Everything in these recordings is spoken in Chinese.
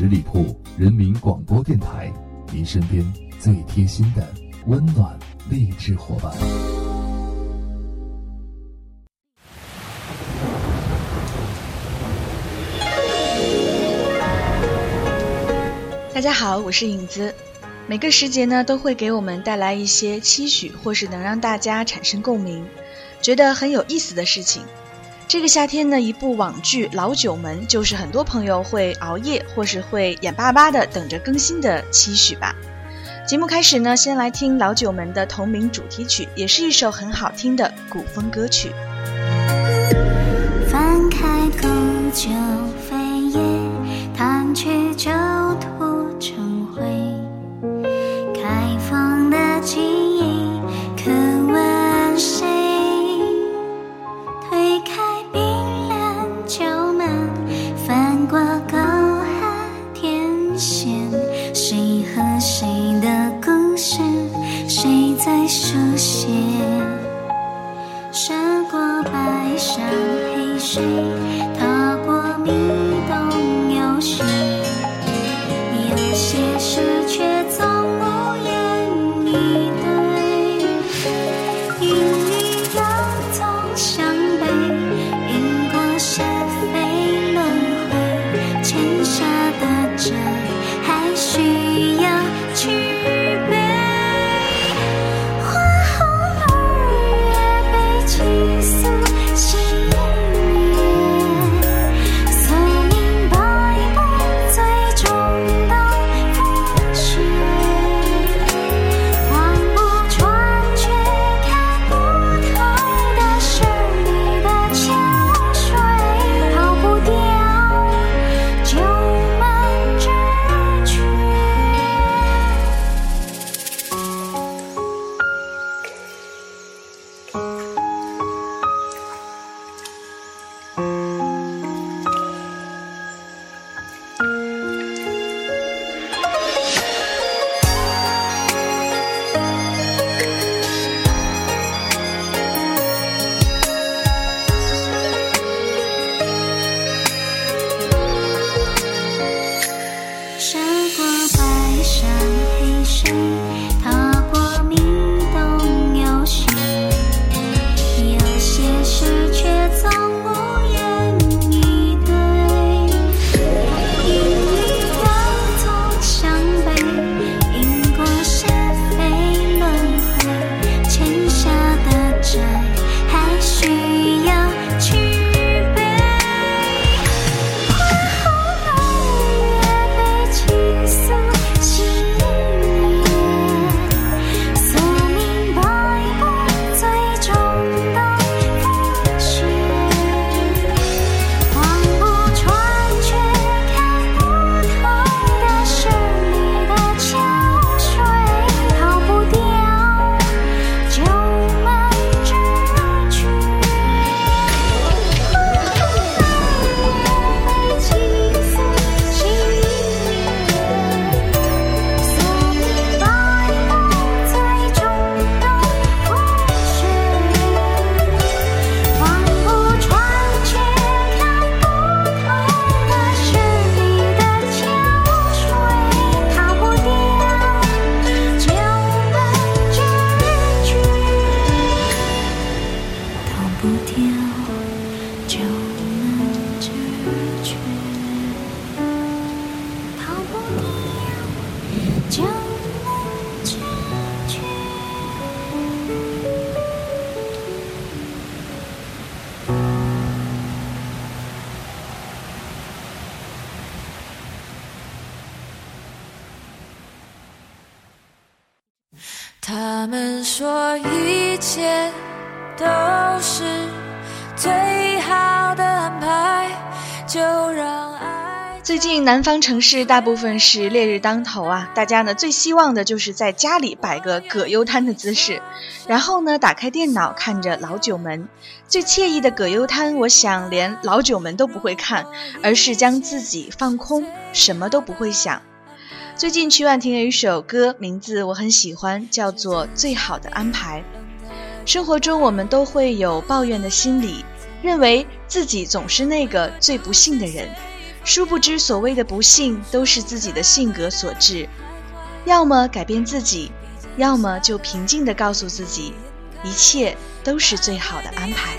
十里铺人民广播电台，您身边最贴心的温暖励志伙伴。大家好，我是影子。每个时节呢，都会给我们带来一些期许，或是能让大家产生共鸣，觉得很有意思的事情。这个夏天呢，一部网剧《老九门》就是很多朋友会熬夜或是会眼巴巴的等着更新的期许吧。节目开始呢，先来听《老九门》的同名主题曲，也是一首很好听的古风歌曲。翻开古旧扉页，弹去旧土成谁踏过绵都是最好的安排，就让爱。最近南方城市大部分是烈日当头啊，大家呢最希望的就是在家里摆个葛优瘫的姿势，然后呢打开电脑看着老九门。最惬意的葛优瘫，我想连老九门都不会看，而是将自己放空，什么都不会想。最近曲婉婷有一首歌，名字我很喜欢，叫做《最好的安排》。生活中我们都会有抱怨的心理，认为自己总是那个最不幸的人。殊不知所谓的不幸都是自己的性格所致。要么改变自己，要么就平静地告诉自己，一切都是最好的安排。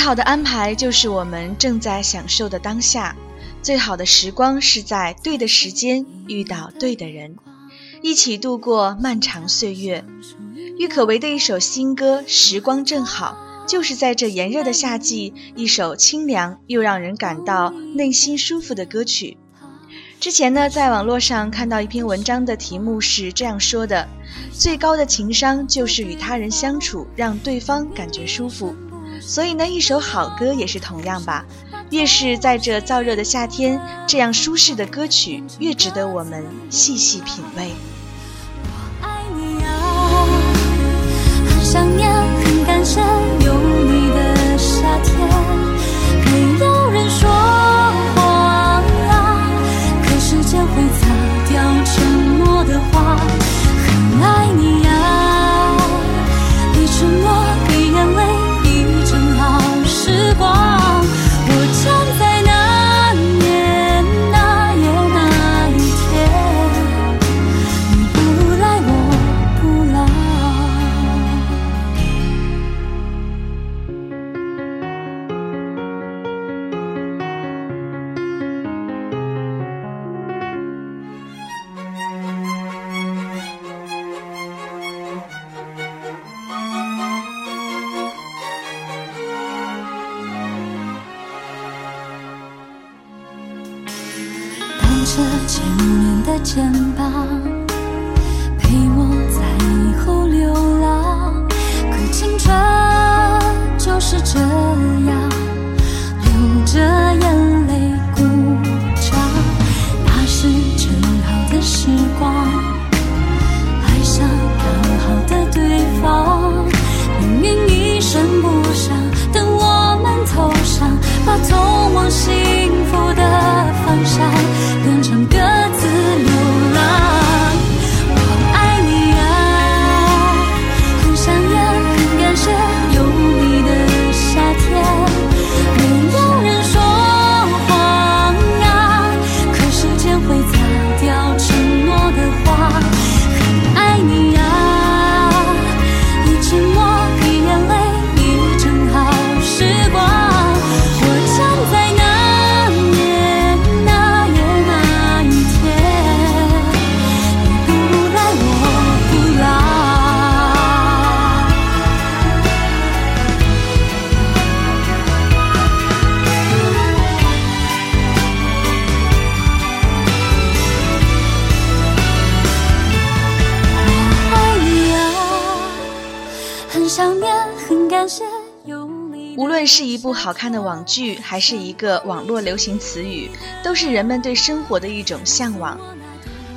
好的安排就是我们正在享受的当下，最好的时光是在对的时间遇到对的人，一起度过漫长岁月。郁可唯的一首新歌《时光正好》，就是在这炎热的夏季，一首清凉又让人感到内心舒服的歌曲。之前呢，在网络上看到一篇文章的题目是这样说的：最高的情商就是与他人相处，让对方感觉舒服。所以呢，一首好歌也是同样吧。越是在这燥热的夏天，这样舒适的歌曲越值得我们细细品味。我爱你啊，很想念，很感谢有你的夏天。肩膀，无论是一部好看的网剧，还是一个网络流行词语，都是人们对生活的一种向往。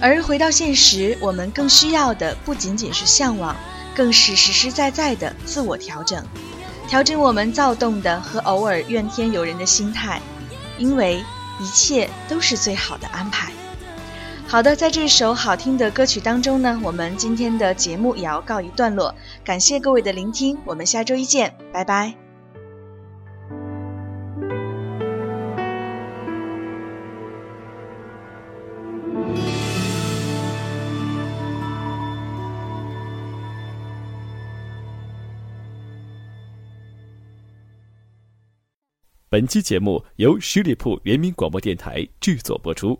而回到现实，我们更需要的不仅仅是向往，更是实实在在的自我调整，调整我们躁动的和偶尔怨天尤人的心态，因为一切都是最好的安排。好的，在这首好听的歌曲当中呢，我们今天的节目也要告一段落。感谢各位的聆听，我们下周一见，拜拜。本期节目由十里铺人民广播电台制作播出。